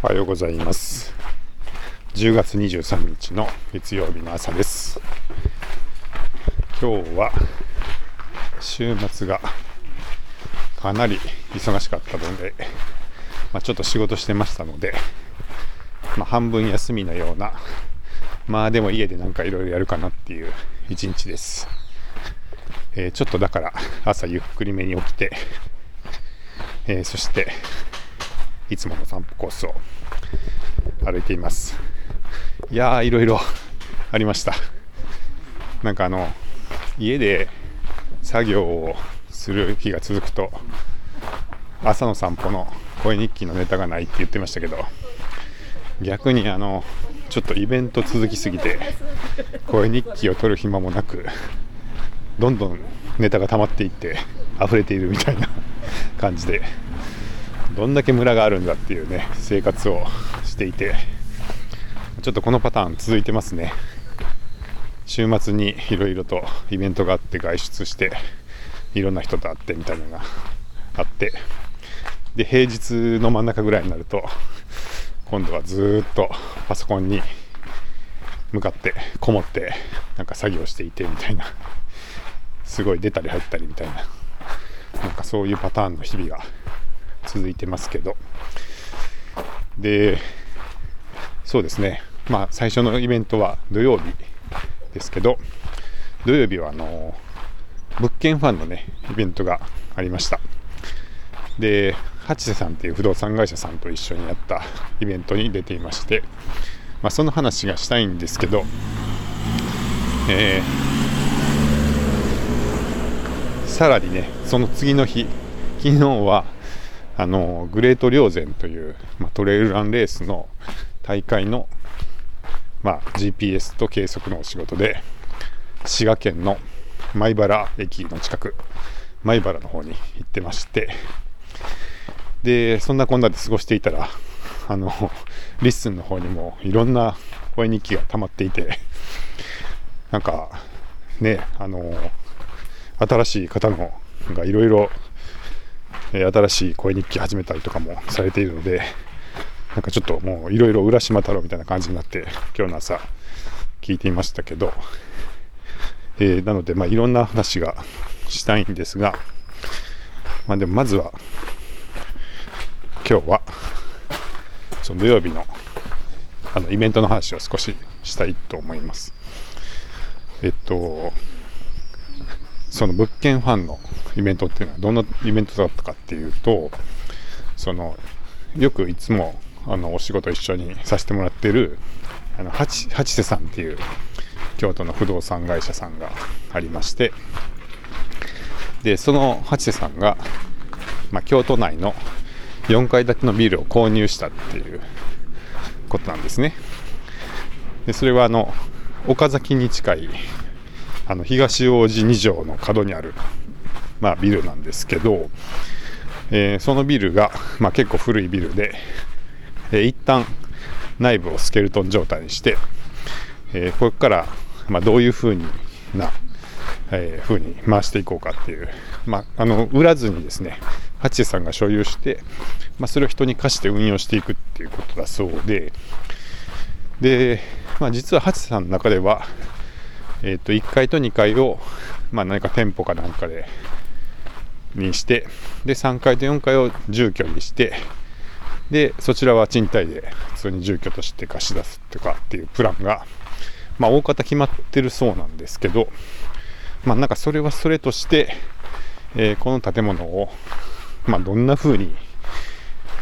おはようございます。10月23日の月曜日の朝です。今日は週末がかなり忙しかったので、まあ、ちょっと仕事してましたので、まあ、半分休みのようなまあでも家でなんかいろいろやるかなっていう一日です、えー、ちょっとだから朝ゆっくりめに起きて、えー、そしていつもの散歩コースを歩いています。いやー、いろいろありました。なんかあの、家で作業をする日が続くと、朝の散歩の声日記のネタがないって言ってましたけど、逆にあの、ちょっとイベント続きすぎて、声日記を取る暇もなく、どんどんネタが溜まっていって溢れているみたいな感じでどんだけムラがあるんだっていうね生活をていてちょっとこのパターン続いてますね。週末にいろいろとイベントがあって外出していろんな人と会ってみたいなのがあってで平日の真ん中ぐらいになると今度はずっとパソコンに向かってこもってなんか作業していてみたいなすごい出たり入ったりみたいななんかそういうパターンの日々が続いてますけど、で、そうですね、まあ、最初のイベントは土曜日ですけど、土曜日はあの物件ファンのね、イベントがありました。で、八瀬さんっていう不動産会社さんと一緒にやったイベントに出ていまして、まあ、その話がしたいんですけど、えー、さらにね、その次の日、昨日はあのグレート稜線という、まあ、トレイルランレースの大会の、まあ、GPS と計測のお仕事で滋賀県の米原駅の近く米原の方に行ってましてでそんなこんなで過ごしていたらあの LISTEN の方にもいろんな声日記が溜まっていてなんかねあの新しい方のがいろいろ新しい声日記始めたりとかもされているので、なんかちょっともういろいろ浦島太郎みたいな感じになって、今日の朝聞いていましたけど、えー、なので、まあ、いろんな話がしたいんですが、まあ、でもまずは、今日は、その土曜日のあのイベントの話を少ししたいと思います。えっと、その物件ファンのイベントっていうのはどんなイベントだったかっていうとそのよくいつもあのお仕事一緒にさせてもらってるあの八瀬さんっていう京都の不動産会社さんがありましてでその八瀬さんが、まあ、京都内の4階建てのビルを購入したっていうことなんですね。でそれはあの岡崎に近いあの東大路2条の角にある、まあ、ビルなんですけど、えー、そのビルが、まあ、結構古いビルで、えー、一旦内部をスケルトン状態にして、えー、ここから、まあ、どういうふうにな、えー、風に回していこうかっていう、まあ、あの売らずにですね八さんが所有して、まあ、それを人に貸して運用していくっていうことだそうでで、まあ、実は八さんの中ではえー、と1階と2階を、まあ、何か店舗かなんかでにしてで3階と4階を住居にしてでそちらは賃貸で普通に住居として貸し出すとかっていうプランが、まあ、大方決まってるそうなんですけど、まあ、なんかそれはそれとして、えー、この建物を、まあ、どんな風に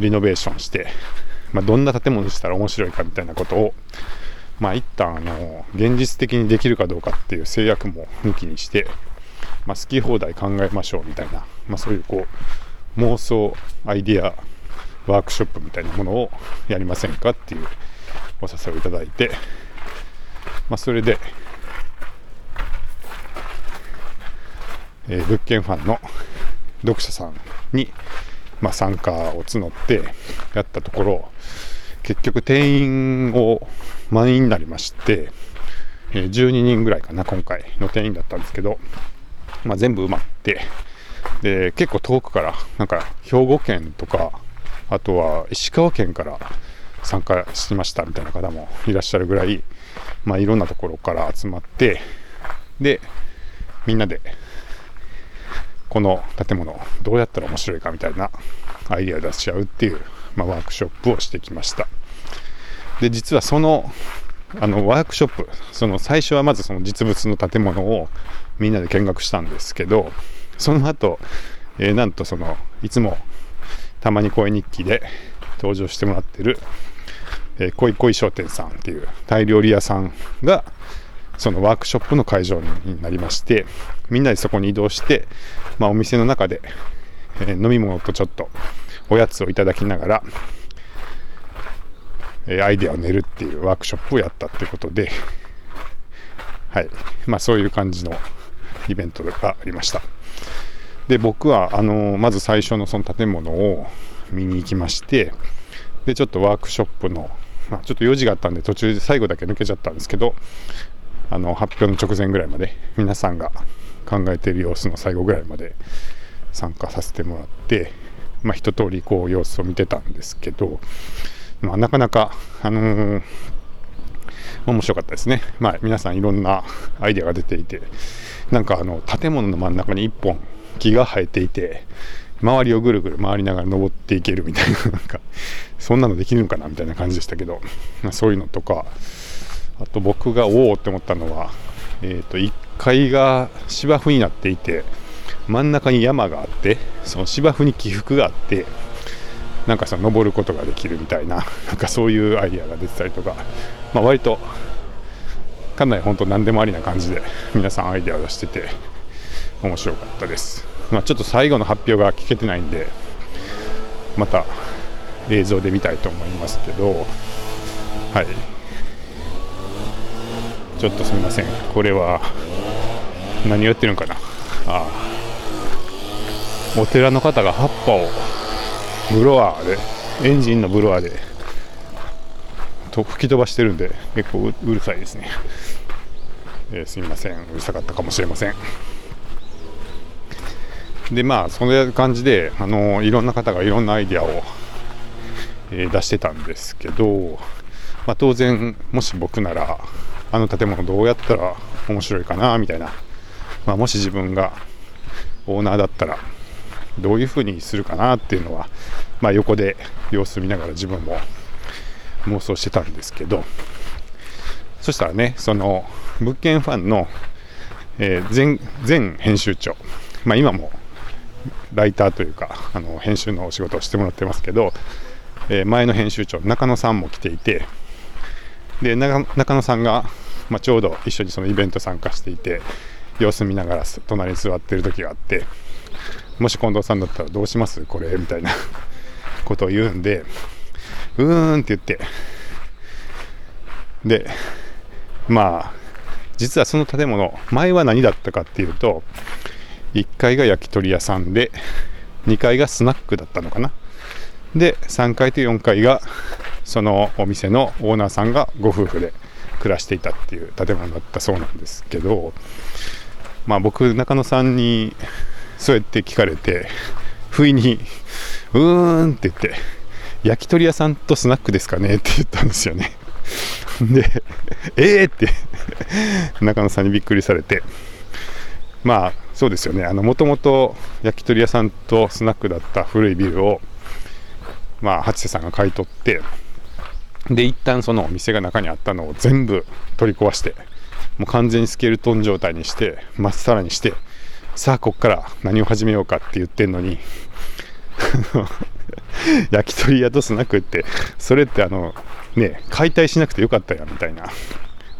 リノベーションして、まあ、どんな建物にしたら面白いかみたいなことをまあ一旦あの現実的にできるかどうかっていう制約も抜きにして、まあ、好き放題考えましょうみたいな、まあ、そういうこう妄想アイディアワークショップみたいなものをやりませんかっていうお誘いをいただいて、まあ、それで、えー、物件ファンの読者さんに、まあ、参加を募ってやったところ結局定員を満員になりまして、えー、12人ぐらいかな、今回の定員だったんですけど、まあ、全部埋まって、で、結構遠くから、なんか兵庫県とか、あとは石川県から参加しましたみたいな方もいらっしゃるぐらい、まあ、いろんなところから集まってでみんなでこの建物どうやったら面白いかみたいなアイデアを出し合うっていう、まあ、ワークショップをしてきました。で実はそのあのワークショップその最初はまずその実物の建物をみんなで見学したんですけどその後、えー、なんとそのいつもたまに声日記で登場してもらってる、えー、恋恋商店さんっていうタイ料理屋さんがそのワークショップの会場になりましてみんなでそこに移動して、まあ、お店の中で、えー、飲み物とちょっとおやつをいただきながら、えー、アイデアを練るっていうワークショップをやったってことで、はい。まあ、そういう感じのイベントがありました。で僕はあのまず最初のその建物を見に行きましてでちょっとワークショップの、まあ、ちょっと用事があったんで途中で最後だけ抜けちゃったんですけどあの発表の直前ぐらいまで皆さんが考えている様子の最後ぐらいまで参加させてもらって、まあ、一通りこう様子を見てたんですけど、まあ、なかなか、あのー、面白かったですね、まあ、皆さんいろんなアイデアが出ていてなんかあの建物の真ん中に1本木が生えていて周りをぐるぐる回りながら登っていけるみたいな なんかそんなのできるのかなみたいな感じでしたけど、まあ、そういうのとかあと僕がおおって思ったのは、えー、と1階が芝生になっていて真ん中に山があってその芝生に起伏があってなんかその登ることができるみたいな なんかそういうアイデアが出てたりとか、まあ、割とかなり本当何でもありな感じで皆さんアイデアを出してて面白かったです、まあ、ちょっと最後の発表が聞けてないんでまた映像で見たいと思いますけどはい。ちょっとすみません。これは何をやってるのかな。ああ。お寺の方が葉っぱをブロワーでエンジンのブロワーでと吹き飛ばしてるんで結構うるさいですね、えー、すみません。うるさかったかもしれません。でまあそんな感じであのいろんな方がいろんなアイディアを、えー、出してたんですけど、まあ、当然もし僕ならあの建物どうやったら面白いかなみたいな、まあ、もし自分がオーナーだったらどういうふうにするかなっていうのは、まあ、横で様子見ながら自分も妄想してたんですけどそしたらねその物件ファンの、えー、前前編集長、まあ、今もライターというかあの編集のお仕事をしてもらってますけど、えー、前の編集長中野さんも来ていてで中野さんが、まあ、ちょうど一緒にそのイベント参加していて様子見ながら隣に座ってる時があってもし近藤さんだったらどうします？これみたいなことを言うんでうーんって言ってでまあ実はその建物前は何だったかっていうと1階が焼き鳥屋さんで2階がスナックだったのかなで3階と4階がそのお店のオーナーさんがご夫婦で暮らしていたっていう建物だったそうなんですけど、まあ、僕中野さんにそうやって聞かれて不意に「うーん」って言って「焼き鳥屋さんとスナックですかね?」って言ったんですよねで「えー!」って中野さんにびっくりされてまあそうですよね。もともと焼き鳥屋さんとスナックだった古いビルをまあ八瀬さんが買い取ってで一旦その店が中にあったのを全部取り壊してもう完全にスケルトン状態にしてまっさらにしてさあこっから何を始めようかって言ってんのに 焼き鳥屋とスナックってそれってあのね解体しなくてよかったやみたいな。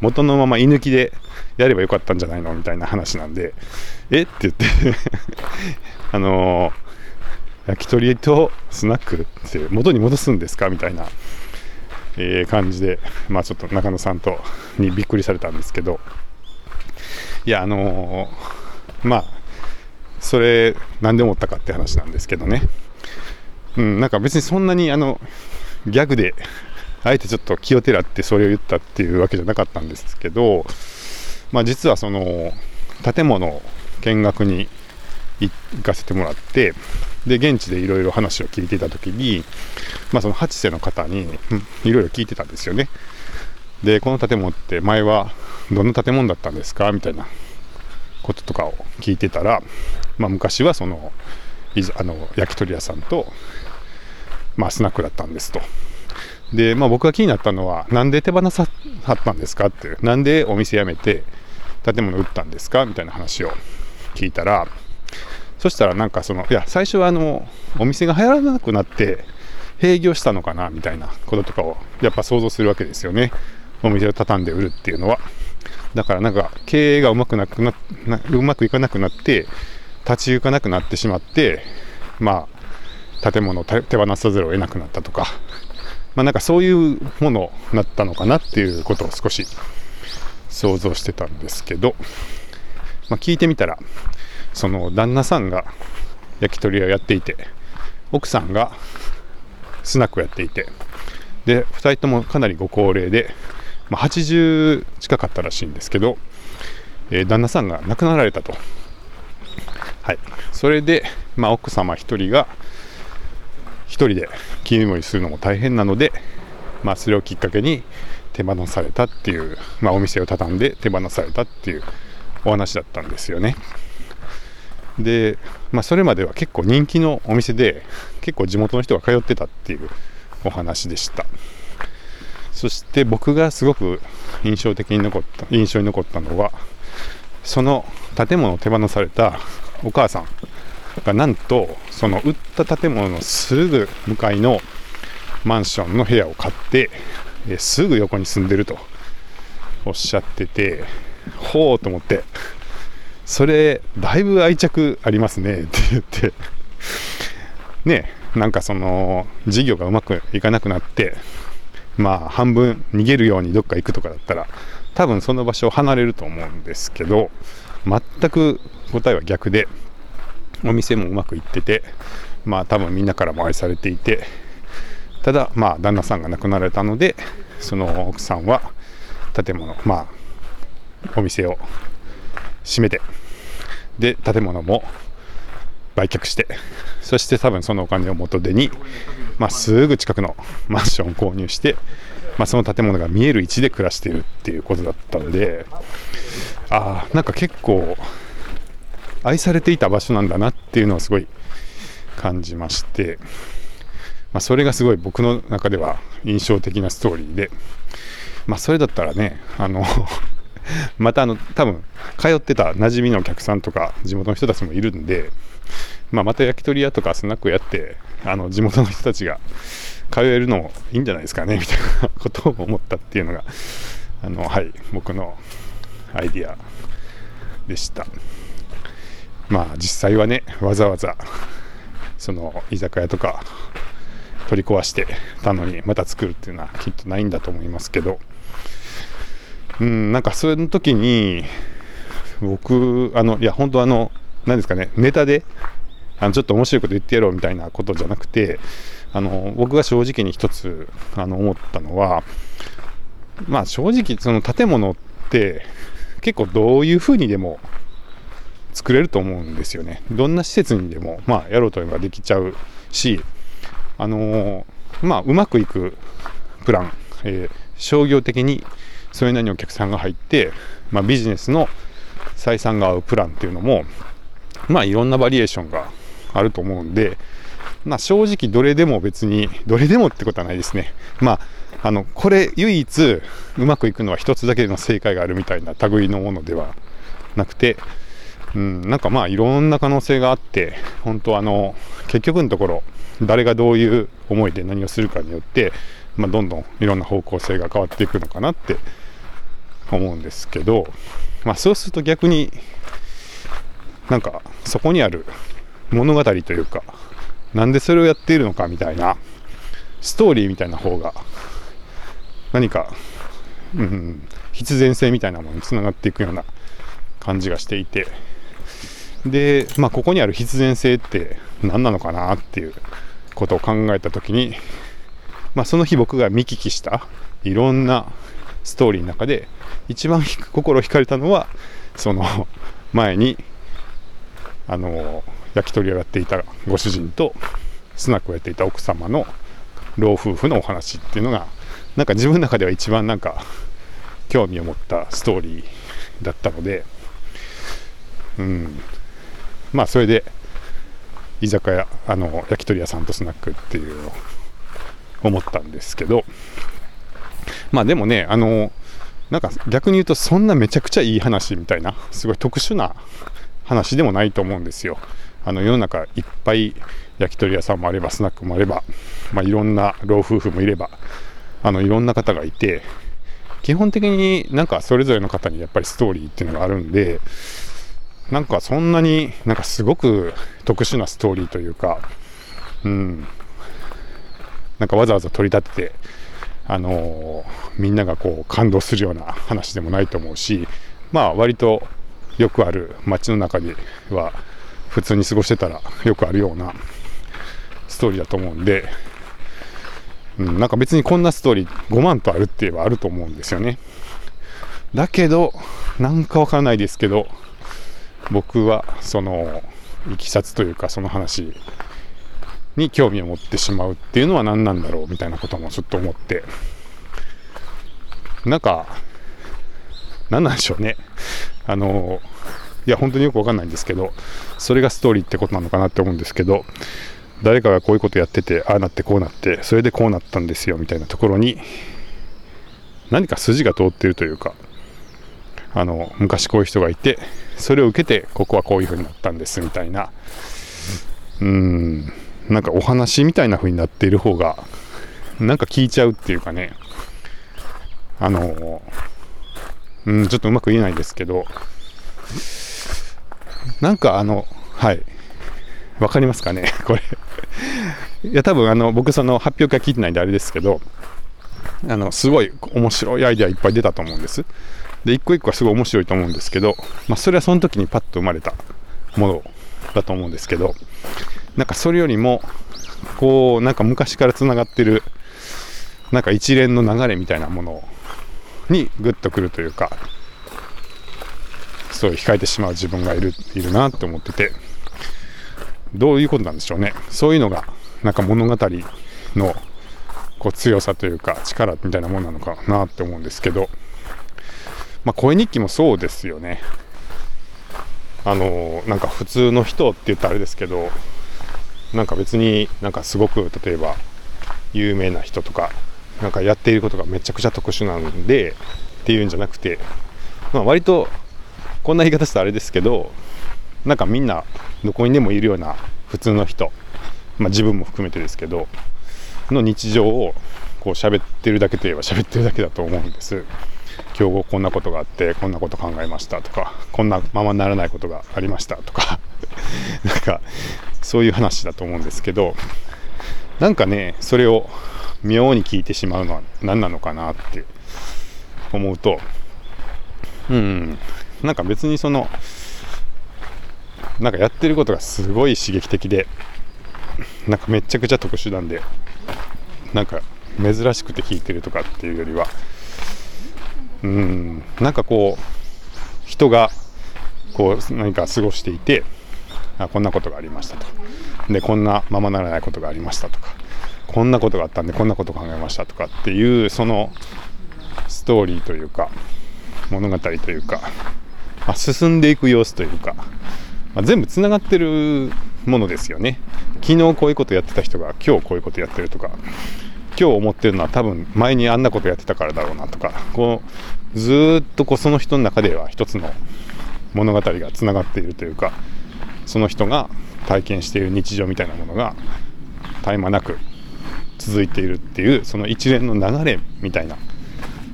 元のまま居抜きでやればよかったんじゃないのみたいな話なんでえ？って言って。あのー、焼き鳥とスナックって元に戻すんですか？みたいなえー、感じで、まあ、ちょっと中野さんとにびっくりされたんですけど、いや、あのー、まあ、それ、なんで思ったかって話なんですけどね、うん、なんか別にそんなにあのギャグで、あえてちょっと気をてらってそれを言ったっていうわけじゃなかったんですけど、まあ、実はその建物見学に行かせてもらってで現地でいろいろ話を聞いていた時に、まあ、その八世の方にいろいろ聞いてたんですよねでこの建物って前はどんな建物だったんですかみたいなこととかを聞いてたら、まあ、昔はそのあの焼き鳥屋さんと、まあ、スナックだったんですと。で、まあ、僕が気になったのは、なんで手放さはったんですかっていう、なんでお店辞めて建物売ったんですか？みたいな話を聞いたら、そしたらなんかその、いや、最初はあの、お店が流行らなくなって、閉業したのかな？みたいなこととかをやっぱ想像するわけですよね。お店を畳んで売るっていうのは。だからなんか経営がうまくなくなうまくいかなくなって立ち行かなくなってしまってまあ建物を手放さざるを得なくなったとかまあなんかそういうものになったのかなっていうことを少し想像してたんですけど、まあ、聞いてみたらその旦那さんが焼き鳥屋をやっていて奥さんがスナックをやっていてで2人ともかなりご高齢でまあ、80近かったらしいんですけど、えー、旦那さんが亡くなられたと。はい。それで、まあ、奥様1人が1人で切り盛りするのも大変なので、まあ、それをきっかけに手放されたっていう、まあ、お店を畳んで手放されたっていうお話だったんですよね。で、まあ、それまでは結構人気のお店で結構地元の人が通ってたっていうお話でした。そして僕がすごく印象的に残った印象に残ったのはその建物を手放されたお母さんがなんとその売った建物のすぐ向かいのマンションの部屋を買ってえすぐ横に住んでるとおっしゃっててほうと思ってそれだいぶ愛着ありますねって言って。ねなんかその事業がうまくいかなくなってまあ半分逃げるようにどっか行くとかだったら多分その場所を離れると思うんですけど全く答えは逆でお店もうまくいっててまあ多分みんなからも愛されていてただまあ旦那さんが亡くなられたのでその奥さんは建物まあお店を閉めてで建物も売却してそして多分そのお金を元手にまあ、すぐ近くのマンションを購入して、まあ、その建物が見える位置で暮らしているっていうことだったんでああなんか結構愛されていた場所なんだなっていうのをすごい感じまして、まあ、それがすごい僕の中では印象的なストーリーで、まあ、それだったらねあの またあの多分通ってた馴染みのお客さんとか地元の人たちもいるんで、まあ、また焼き鳥屋とかスナックやってあの地元の人たちが通えるのもいいんじゃないですかねみたいな ことを思ったっていうのがあのはい僕のアイディアでした。まあ実際はねわざわざ その居酒屋とか取り壊してたのにまた作るっていうのはきっとないんだと思いますけど。うんなんかその時に僕あのいや本当あの何ですかねネタであのちょっと面白いこと言ってやろうみたいなことじゃなくてあの僕が正直に一つあの思ったのはまあ正直その建物って結構どういうふうにでも作れると思うんですよねどんな施設にでもまあやろうと思えばできちゃうしあのまあうまくいくプラン、えー、商業的にそれなりにお客さんが入って、まあ、ビジネスの採算が合うプランっていうのもまあいろんなバリエーションがあると思うんで、まあ、正直どれでも別に、どれでもってことはないですね。まあ、あの、これ唯一うまくいくのは一つだけの正解があるみたいな類のものではなくて、うん、なんかまあいろんな可能性があって、本当あの、結局のところ、誰がどういう思いで何をするかによって、まあ、どんどんいろんな方向性が変わっていくのかなって思うんですけど、まあ、そうすると逆になんかそこにある物語というかなんでそれをやっているのかみたいなストーリーみたいな方が何か、うん、必然性みたいなものにつながっていくような感じがしていてで、まあ、ここにある必然性って何なのかなっていうことを考えた時に、まあ、その日僕が見聞きしたいろんなストーリーの中で一番心惹かれたのはその前にあの焼き鳥をやっていたご主人とスナックをやっていた奥様の老夫婦のお話っていうのがなんか自分の中では一番なんか興味を持ったストーリーだったのでうん。まあそれで居酒屋あの焼き鳥屋さんとスナックっていうのを思ったんですけどまあでもねあのなんか逆に言うとそんなめちゃくちゃいい話みたいなすごい特殊な話でもないと思うんですよ。あの世の中いっぱい焼き鳥屋さんもあればスナックもあれば、まあ、いろんな老夫婦もいればあのいろんな方がいて基本的になんかそれぞれの方にやっぱりストーリーっていうのがあるんでなんかそんなになんかすごく特殊なストーリーというかうんなんかわざわざ取り立ててあのー、みんながこう感動するような話でもないと思うしまあ割とよくある街の中では普通に過ごしてたらよくあるようなストーリーだと思うんでうん、なんか別にこんなストーリー5万とあるって言えばあると思うんですよね。だけど、なんかわからないですけど、僕はその、いきさつというかその話に興味を持ってしまうっていうのは何なんだろうみたいなこともちょっと思って、なんか、何なんでしょうね。あの、いや、本当によくわかんないんですけど、それがストーリーってことなのかなって思うんですけど、誰かがこういうことやっててああなってこうなってそれでこうなったんですよみたいなところに何か筋が通ってるというかあの昔こういう人がいてそれを受けてここはこういう風になったんですみたいな。うん。なんかお話みたいな風になっている方がなんか聞いちゃうっていうかね。あのうんちょっとうまく言えないですけど。なんかあのはい。わかりますかね？これ。いや、多分あの、僕その発表会聞いてないんであれですけど、あの、すごい面白いアイデアいっぱい出たと思うんです。で、一個一個はすごい面白いと思うんですけど、まあ、それはその時にパッと生まれたものだと思うんですけど、なんかそれよりも、こう、なんか昔から繋がってる、なんか一連の流れみたいなものにグッとくるというか、そう控えてしまう自分がいるいるなって思ってて、どういうことなんでしょうね。そういうのが、なんか物語のこう強さというか力みたいなものなのかなって思うんですけど、まあ、声日記もそうですよね。あのなんか普通の人って言ったらあれですけど、なんか別になんかすごく例えば有名な人とか、なんかやっていることがめちゃくちゃ特殊なんでっていうんじゃなくて、まあ、割とこんな言い方したらあれですけど、なんかみんなどこにでもいるような普通の人、まあ、自分も含めてですけどの日常をこう喋ってるだけといえば喋ってるだけだと思うんです今日こんなことがあってこんなこと考えましたとかこんなままならないことがありましたとか なんかそういう話だと思うんですけどなんかねそれを妙に聞いてしまうのは何なのかなって思うとうんなんか別にそのなんかやってることがすごい刺激的でなんかめちゃくちゃ特殊なんでなんか珍しくて弾いてるとかっていうよりはうん。なんかこう人がこう何か過ごしていてあこんなことがありましたと。でこんなままならないことがありましたとかこんなことがあったんでこんなこと考えましたとかっていうそのストーリーというか物語というか、まあ、進んでいく様子というかまあ、全部つながってるものですよね。昨日こういうことやってた人が今日こういうことやってるとか。今日思ってるのは多分前にあんなことやってたからだろうなとかこうずっとこうその人の中では一つの物語がつながっているというかその人が体験している日常みたいなものが絶え間なく続いているっていうその一連の流れみたいな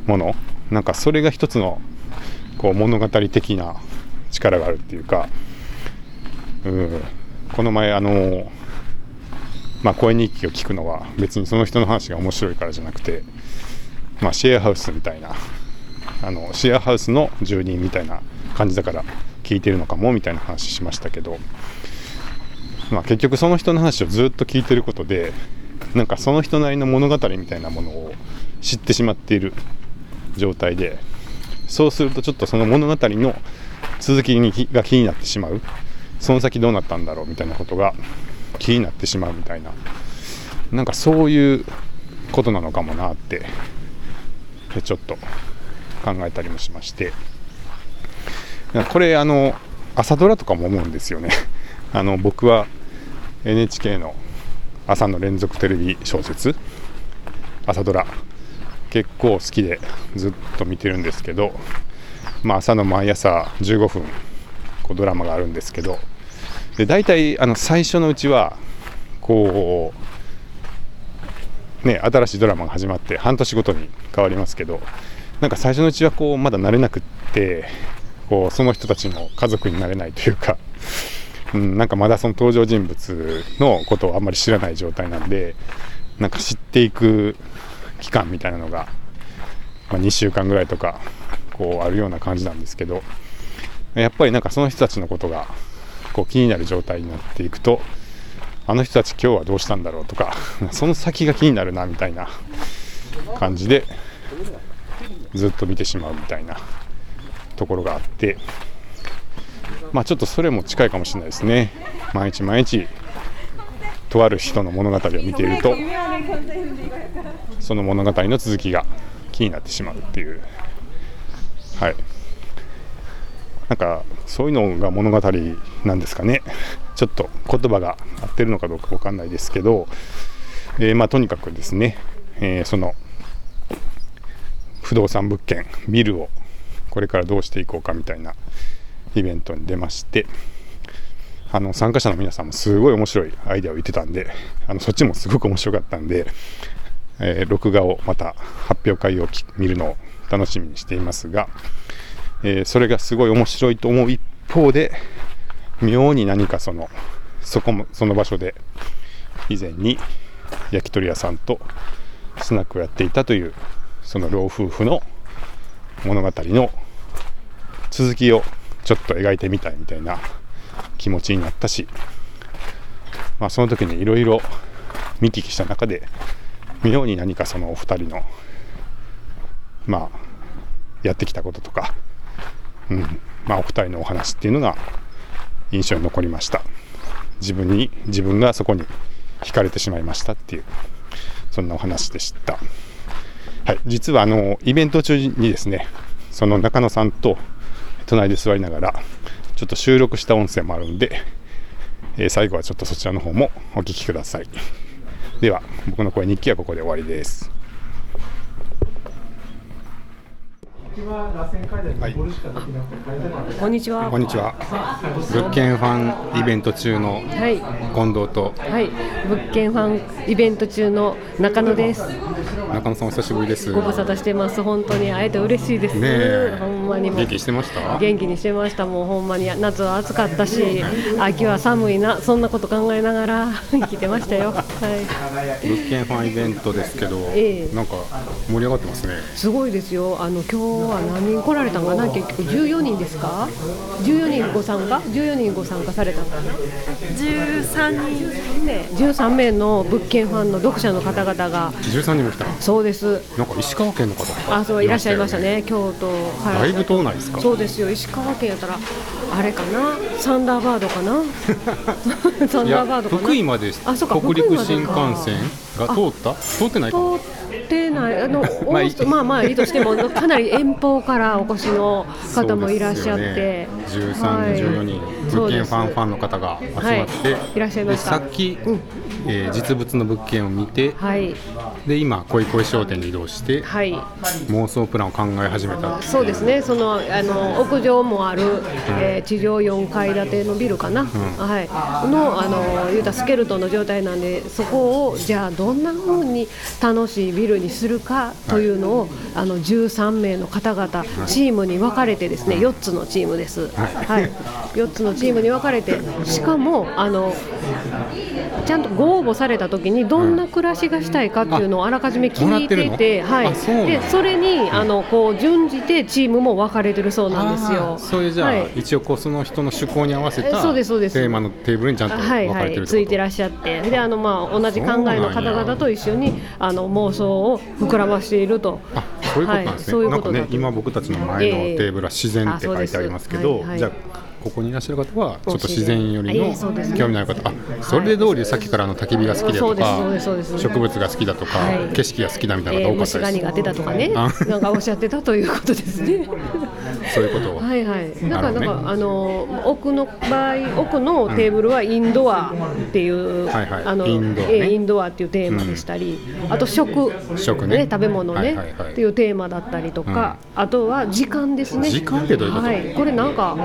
もの。なんかそれが一つのこう物語的な力があるっていうかうん、この前あのまあ、声日記を聞くのは別にその人の話が面白いからじゃなくて、まあ、シェアハウスみたいなあのシェアハウスの住人みたいな感じだから聞いてるのかもみたいな話しましたけど、まあ、結局その人の話をずっと聞いてることでなんかその人なりの物語みたいなものを知ってしまっている状態でそうするとちょっとその物語の続きにが気になってしまう。その先どうなったんだろうみたいなことが気になってしまうみたいな。なんかそういうことなのかもなってちょっと考えたりもしまして。これあの朝ドラとかも思うんですよね。あの僕は NHK の朝の連続テレビ小説朝ドラ結構好きでずっと見てるんですけど、まあ、朝の毎朝15分こうドラマがあるんですけどで大体あの最初のうちはこうね新しいドラマが始まって半年ごとに変わりますけどなんか最初のうちはこうまだ慣れなくってこうその人たちの家族になれないというか、うん、なんかまだその登場人物のことをあんまり知らない状態なんでなんか知っていく期間みたいなのが、まあ、2週間ぐらいとかこうあるような感じなんですけどやっぱりなんかその人たちのことがこう気になる状態になっていくとあの人たち今日はどうしたんだろうとか その先が気になるなみたいな感じでずっと見てしまうみたいなところがあってまあちょっとそれも近いかもしれないですね。毎日毎日とある人の物語を見ているとその物語の続きが気になってしまうっていう。はい。なんかそういうのが物語なんですかね。ちょっと言葉が合ってるのかどうか分かんないですけど、えー、まあとにかくですね、えー、その不動産物件ビルをこれからどうしていこうかみたいなイベントに出ましてあの参加者の皆さんもすごい面白いアイデアを言ってたんであのそっちもすごく面白かったんで、えー、録画をまた発表会を見るのを楽しみにしていますが、えー、それがすごい面白いと思う一方で妙に何かそのそこもその場所で以前に焼き鳥屋さんとスナックをやっていたというその老夫婦の物語の続きをちょっと描いてみたいみたいな気持ちになったし、まあ、その時にいろいろ見聞きした中で妙に何かそのお二人のまあやってきたこととか、うん。まあ、お二人のお話っていうのが印象に残りました。自分に自分がそこに惹かれてしまいましたっていうそんなお話でした。はい、実はあのイベント中にですねその中野さんと隣で座りながらちょっと収録した音声もあるんで、えー、最後はちょっとそちらの方もお聞きください。では僕の声日記はここで終わりです。はい、こんにちは。こんにちは。物件ファンイベント中の近藤と、はい、物件ファンイベント中の中野です。中野さんお久しぶりです。ご無沙汰してます。本当に会えて嬉しいです。ねほんまに元気してました？元気にしてました。もうほんまに夏は暑かったし、秋は寒いな、そんなこと考えながら 生きてましたよ。はい。物件ファンイベントですけど、えー、なんか盛り上がってますね。すごいですよ。あの今日は何人来られたんかな？結局14人ですか？14人ご参加？14人ご参加されたの？かな13人で13名の物件ファンの読者の方々が。13人も来たそうです。なんか石川県の方。あそういらっしゃいましたね。京都。からだいぶ遠ないですか？そうですよ。石川県やったらあれかな？サンダーバードかな？サンダーバードかな？福井まであそうか。北陸新幹線が通った？通ってないか？通ってない。あの まあ、まあまあいいとしても かなり遠方からお越しの方もいらっしゃって、ね、13、はい、14人物件ファンファンの方が集まって、はい、いらっしゃいました。さっき、うん。えー、実物の物件を見て、はい、で今恋恋商店に移動して、はい、妄想プランを考え始めた。そうですね。そのあの屋上もある、うん、えー、地上4階建てのビルかな、うん、はい、のあの言うたスケルトンの状態なんでそこをじゃあどんなふうに楽しいビルにするかというのを、はい、あの13名の方々チームに分かれてですね4つのチームです、はい、4つのチームに分かれてしかもあのちゃんとご応募された時にどんな暮らしがしたいかっていうのをあらかじめ聞いてて、はい、でそれにあのこう順じてチームも分かれてるそうなんですよ。それじゃあ、はい、一応こうその人の趣向に合わせたテーマのテーブルにちゃんと分かれてるはいはい、ついてらっしゃって。であのまあ同じ考えの方々と一緒にあの妄想を膨らましていると。そういうことなんですね。はい、なんかね今僕たちの前のテーブルは自然って書いてありますけど、じゃあここにいらっしゃる方はちょっと自自然然よりの興味のある方。あそれで通りさっきからあの焚き火が好きだとか植物が好きだとかはい。景色が好きだみたいなえー方多かったです。虫が苦手だとかね。あ。なんかおっしゃってたということですね。そういうことを。はいはい。なんかなるほどね。なんかあの奥の場合奥のテーブルはインドアっていう、はいはい。あのインドアね。えーインドアっていうテーマでしたり、あと食食ね。食べ物ね、っていうテーマだったりとか、あとは時間ですね。時間ってどういうこと？はい。これなんか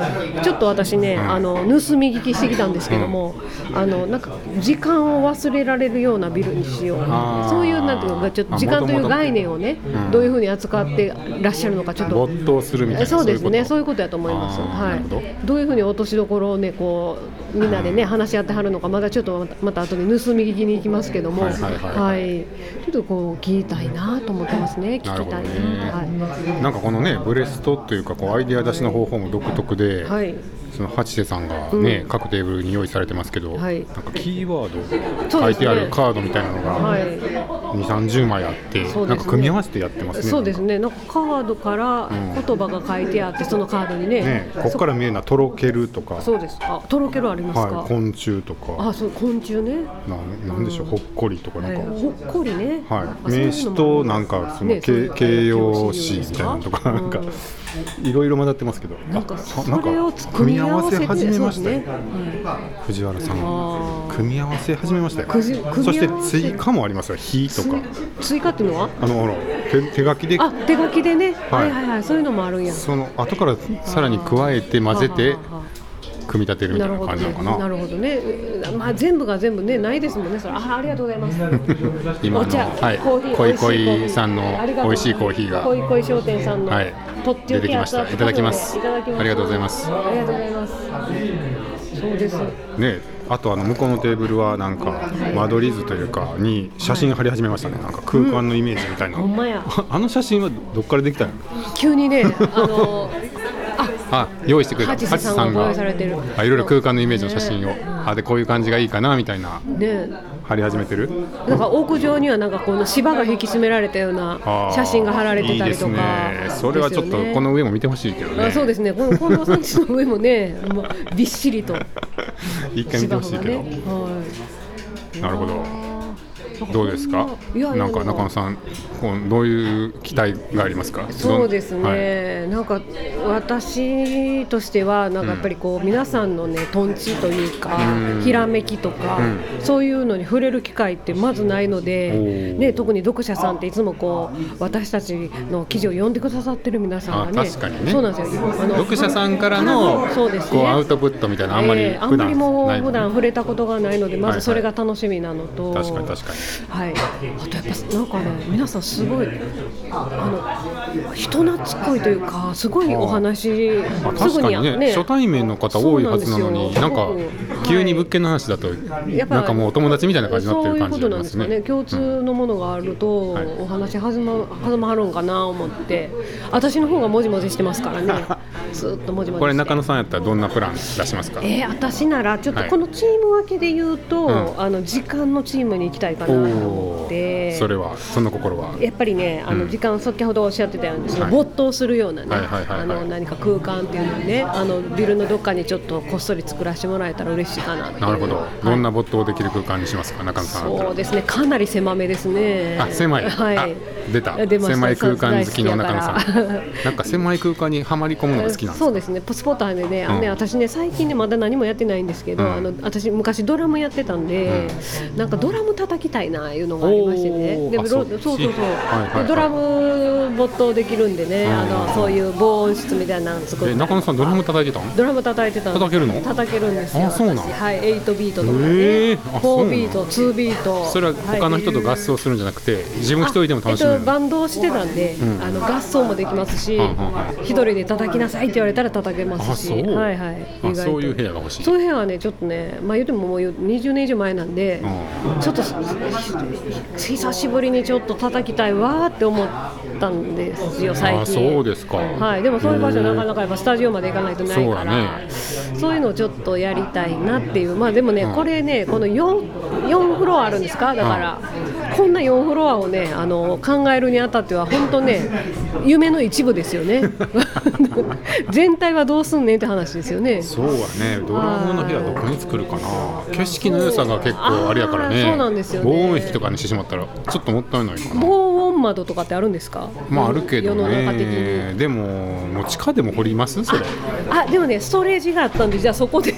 ちょっと私ね、ん。あの盗み聞きしてきたんですけども、あのなんか時間を忘れられるようなビルにしよう。そういうなんていうかちょっと時間という概念をね、うん。どういうふうに扱ってらっしゃるのかちょっと没頭するみたいなそうですね、そういいうことだと思います。はなるほどい。どういうふうに落としどころをね、こうみんなでね、話し合ってはるのか、まだちょっとまた後で盗み聞きに行きますけども、はいはいはいはいちょっとこう聞きたいなと思ってますね。聞きたいねはなんかこのねブレストというかこうアイデア出しの方法も独特で、い。はい。その八瀬さんがね、各テーブルに用意されてますけど、はいなんかキーワード書いてあるカードみたいなのがはい。2、30枚あって、そうですねなんか組み合わせてやってますね。そうですね。なんかカードから言葉が書いてあって、そのカードにね。ね、ここから見えるのはとろけるとか、そうです。あ、とろけるありますか？はい、昆虫とか、あ、そう昆虫ね。なんなんでしょう、ほっこりとかなんか、はいほっこりね。はい、あ名詞となんかその、ね形形容詞みたいなのとか、うんなんかいろいろ混ざってますけど、なんかあそれを組み合わせて始めましたね。はい。藤原さん。組み合わせ始めましたよ。そして追加もありますよ「火」とか。追加っていうのは？あのほら手手書きで。あ、手書きでね。ははいいはいはい。そういうのもあるんや。その後からさらに加えて混ぜて組み立てるみたないな感じなのかね。な？なるほどね。うんまあ全部が全部ねないですもんね。それ。あありがとうございます。今のはい。コーヒーコーヒー。恋さんの美味しいコーヒーが。恋恋商店さんの、はい。とってお出てきました。いただきます。ありがとうございます。ありがとうございます。そうです。ね。あとあの向こうのテーブルはなんか間取り図というかに写真貼り始めましたね。なんか空間のイメージみたいな、ほんまや。ああの写真はどっからできたの？急にね、あのあ。あ用意してくれた。ハチさんがあいろいろ空間のイメージの写真を、あでこういう感じがいいかなみたいなね、貼り始めてる？なんか屋上にはなんかこの芝が引き締められたような写真が貼られてたりとかいいですね。それはちょっとこの上も見てほしいけどね。あそうですね。この近藤さんちの上もね もうびっしりと。一回見てほしいけど、ね。はい。なるほどどうですか？なんか中野さんこうどういう期待がありますか？そうですどんはいね、なんか私としてはなんかやっぱりこう、皆さんのねとんちというか、うん。ひらめきとか、うん。そういうのに触れる機会ってまずないのおで、ー。ね、特に読者さんっていつもこう私たちの記事を読んでくださってる皆さんがねあ確かにね。そうなんですよ。あの読者さんからのそうですね。こうアウトプットみたいなあんまりえーあんまりも普段触れたことがないのでまはいはいずそれが楽しみなのと、確かに確かにはい、あとやっぱなんかね皆さんすごいあの人懐っこいというかすごいお話あすぐ確かにね初対面の方多いはずなのになんか急に物件の話だとやっぱなんかもうお友達みたいな感じになってる感じがありますすね。なんでかね。共通のものがあると、はい。お話弾ま弾まはるんかな思って。私の方がもじもじしてますからねずっともじもじして。これ中野さんやったらどんなプラン出しますか？えー、私ならちょっとはい。このチーム分けで言うと、うん。あの時間のチームに行きたいかな。とてそれはその心は。やっぱりねあうん。の時間、先ほどおっしゃってたようにそのはい。没頭するようなね何か空間っていうのをねあのビルのどっかにちょっとこっそり作らせてもらえたら嬉しいかな。なるほど。どんなな没頭できる空間にしますか中野さん。そうですね。かなり狭めですね。あ狭い、はい。あ出た。狭い空間好きの中野さん。なんか狭い空間にはまり込むのが好きなんですか？そうですね、ポスポターでね、あのねうん。私ね、最近ね、まだ何もやってないんですけど、うん。あの私、昔ドラムやってたんで、なんかドラム叩きたいないうのがありましてね、でそっちそうそうそう、はいドラム没頭できるんでね、あのそういう防音室みたいなの作って。え中野さんドラム叩いてたん？ドラム叩いてた叩けるの？叩けるんですよ。あそうなん。私。はい8ビートとかね、へー。あそうな4のビート2ビート。それは他の人と合奏するんじゃなくて自分一人でも楽しめる？えっと、バンドをしてたんで、ん。あの合奏もできますし、うんうんうん。一人で叩きなさいって言われたら叩けますし、あそう。はいはい、あ意外と。そういう部屋が欲しい。そういう部屋はね、ちょっとね、まあ言ってももう20年以上前なんで、うちょっと久しぶりにちょっと叩きたいわーって思ったんですよ、最近。あそうですか。はい、でもそういう場所なかなかやっぱスタジオまで行かないとないそうからやね。そういうのをちょっとやりたいなっていう。まあでもね、うんこれねこの 4, 4フロアあるんですか？だから、こんな4フロアをねあの考えるにあたっては本当ね夢の一部ですよね。全体はどうすんねんって話ですよね。そうはね。ドラムの部屋どこに作るかな。景色の良さが結構あれやからね。そうなんですよね。防音壁とかにしてしまったらちょっともったいないかな。防音窓とかってあるんですか？まああるけどね。でももう地下でも掘ります？それ。あでもねストレージがあったんでじゃあそこで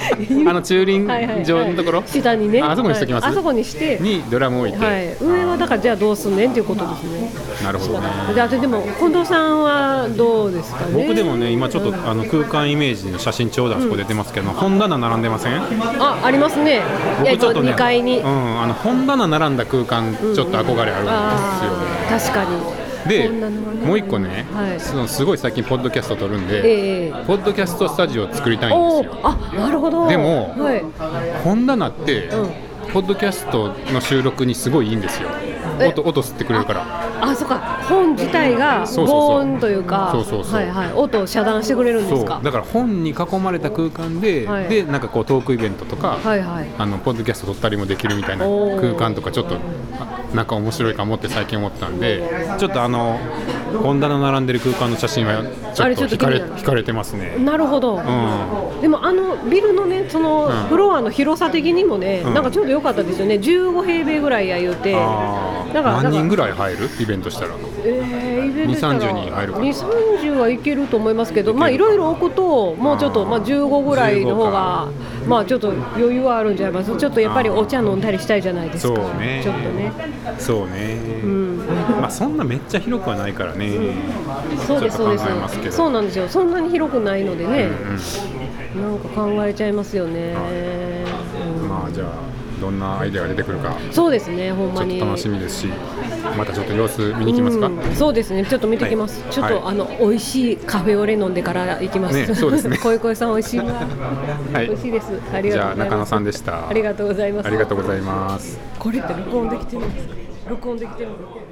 あ あの駐輪場のところ？下にね。ああそこにしときます？はい。あそこにして。にドラム置いて、はい、上はだからじゃあどうすんねんっていうことですね。なるほどね。であとでも近藤さんはどうですかね？僕でもね今ちょっとあの空間イメージの写真ちょうどあそこ出てますけど、本棚並んでません？あありますね。僕ちょっとね2階に。うん、あの本棚並んだ空間ちょっと憧れあるんあですよ、ー確かに。でもう一個ね、はい。そのすごい最近ポッドキャスト撮るんで、ええポッドキャストスタジオを作りたいんですよ。あなるほど。でもはい。本棚って、うん。ポッドキャストの収録にすごいいいんですよ。え音音吸ってくれるから。あそうか。本自体が防音というかはいはい。音を遮断してくれるんですか？だから本に囲まれた空間で、はい。でなんかこうトークイベントとか、はいはい。あのポッドキャスト撮ったりもできるみたいな空間とかちょっとあなんか面白いかもって最近思ったんでちょっとあの本棚並んでる空間の写真はちょっとょっと惹かれかれてますね。なるほど。うん。でもあのビルのねそのうん。フロアの広さ的にもね、うん。なんかちょうど良かったですよね。15平米ぐらいや言うて。あー。なんか。何人ぐらい、入る？イベントしたら。えー、イベントしたら2 30人入るかな。2 30はいけると思いますけどまあいろいろ置くともうちょっとまあ15ぐらいの方がまあちょっと余裕はあるんじゃないます。ちょっとやっぱりお茶飲んだりしたいじゃないですか。そうね。ちょっとね。そうね、うん。まあそんなめっちゃ広くはないからね、そうですそうです。そうなんですよ。そんなに広くないのでね、うんなんか考えちゃいますよね、うん。まあじゃあどんなアイデアが出てくるか。そうですねほんちょっとまに楽しみですしまたちょっと様子見に行きますか、うんそうですね。ちょっと見てきます、はい。ちょっと、はい。あの美味しいカフェオレ飲んでから行きます、ねそうですね。こいこいさん美味しいわ、はい。美味しいです。ありがとうございます。じゃあ中野さんでした。ありがとうございます。ありがとうございます。これって録音できてるんですか？録音できてるんですか？